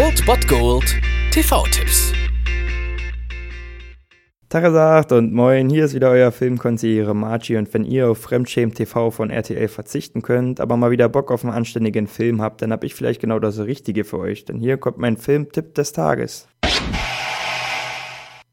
Old Bot Gold TV-Tipps. Tagesacht und moin, hier ist wieder euer Filmkonsigliere Margie und wenn ihr auf Fremdschämen TV von RTL verzichten könnt, aber mal wieder Bock auf einen anständigen Film habt, dann hab ich vielleicht genau das Richtige für euch, denn hier kommt mein Filmtipp des Tages.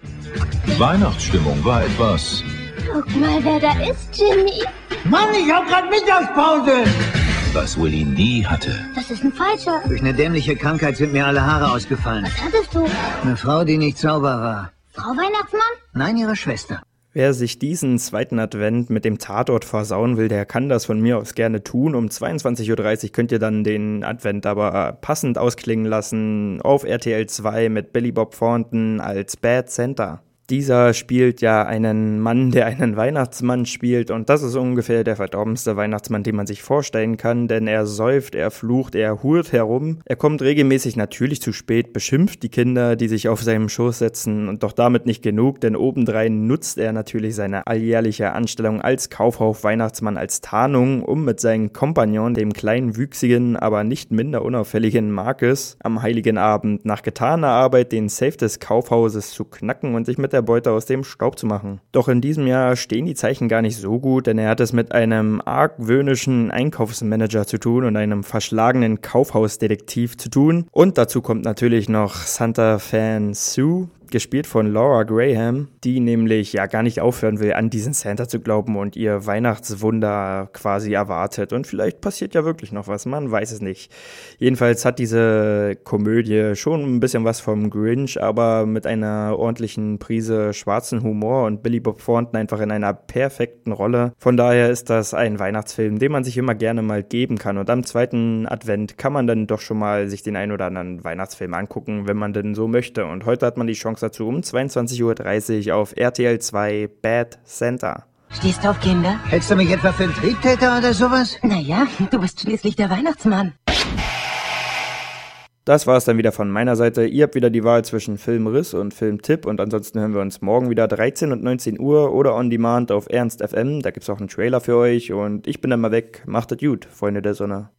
Die Weihnachtsstimmung war etwas. Guck mal, wer da ist, Jimmy. Mann, ich hab grad Mittagspause. Was Willy nie hatte. Das ist ein Falscher. Durch eine dämliche Krankheit sind mir alle Haare ausgefallen. Was hattest du? Eine Frau, die nicht sauber war. Frau Weihnachtsmann? Nein, ihre Schwester. Wer sich diesen zweiten Advent mit dem Tatort versauen will, der kann das von mir aus gerne tun. Um 22.30 Uhr könnt ihr dann den Advent aber passend ausklingen lassen auf RTL 2 mit Billy Bob Thornton als Bad Center. Dieser spielt ja einen Mann, der einen Weihnachtsmann spielt. Und das ist ungefähr der verdorbenste Weihnachtsmann, den man sich vorstellen kann, denn er säuft, er flucht, er hurt herum, er kommt regelmäßig natürlich zu spät, beschimpft die Kinder, die sich auf seinem Schoß setzen. Und doch damit nicht genug, denn obendrein nutzt er natürlich seine alljährliche Anstellung als Kaufhaus-Weihnachtsmann als Tarnung, um mit seinem Kompagnon, dem kleinen, wüchsigen, aber nicht minder unauffälligen Marcus, am heiligen Abend nach getaner Arbeit den Safe des Kaufhauses zu knacken und sich mit der Beute aus dem Staub zu machen. Doch in diesem Jahr stehen die Zeichen gar nicht so gut, denn er hat es mit einem argwöhnischen Einkaufsmanager zu tun und einem verschlagenen Kaufhausdetektiv zu tun. Und dazu kommt natürlich noch Santa Fan Sue, gespielt von Laura Graham, die nämlich ja gar nicht aufhören will, an diesen Santa zu glauben und ihr Weihnachtswunder quasi erwartet. Und vielleicht passiert ja wirklich noch was, man weiß es nicht. Jedenfalls hat diese Komödie schon ein bisschen was vom Grinch, aber mit einer ordentlichen Prise schwarzen Humor und Billy Bob Thornton einfach in einer perfekten Rolle. Von daher ist das ein Weihnachtsfilm, den man sich immer gerne mal geben kann. Und am zweiten Advent kann man dann doch schon mal sich den ein oder anderen Weihnachtsfilm angucken, wenn man denn so möchte. Und heute hat man die Chance dazu um 22.30 Uhr auf RTL 2 Bad Center. Stehst du auf Kinder? Hältst du mich etwa für einen Triebtäter oder sowas? Naja, du bist schließlich der Weihnachtsmann. Das war es dann wieder von meiner Seite. Ihr habt wieder die Wahl zwischen Filmriss und Filmtipp und ansonsten hören wir uns morgen wieder 13 und 19 Uhr oder on demand auf Ernst FM. Da gibt's auch einen Trailer für euch und ich bin dann mal weg. Macht es gut, Freunde der Sonne.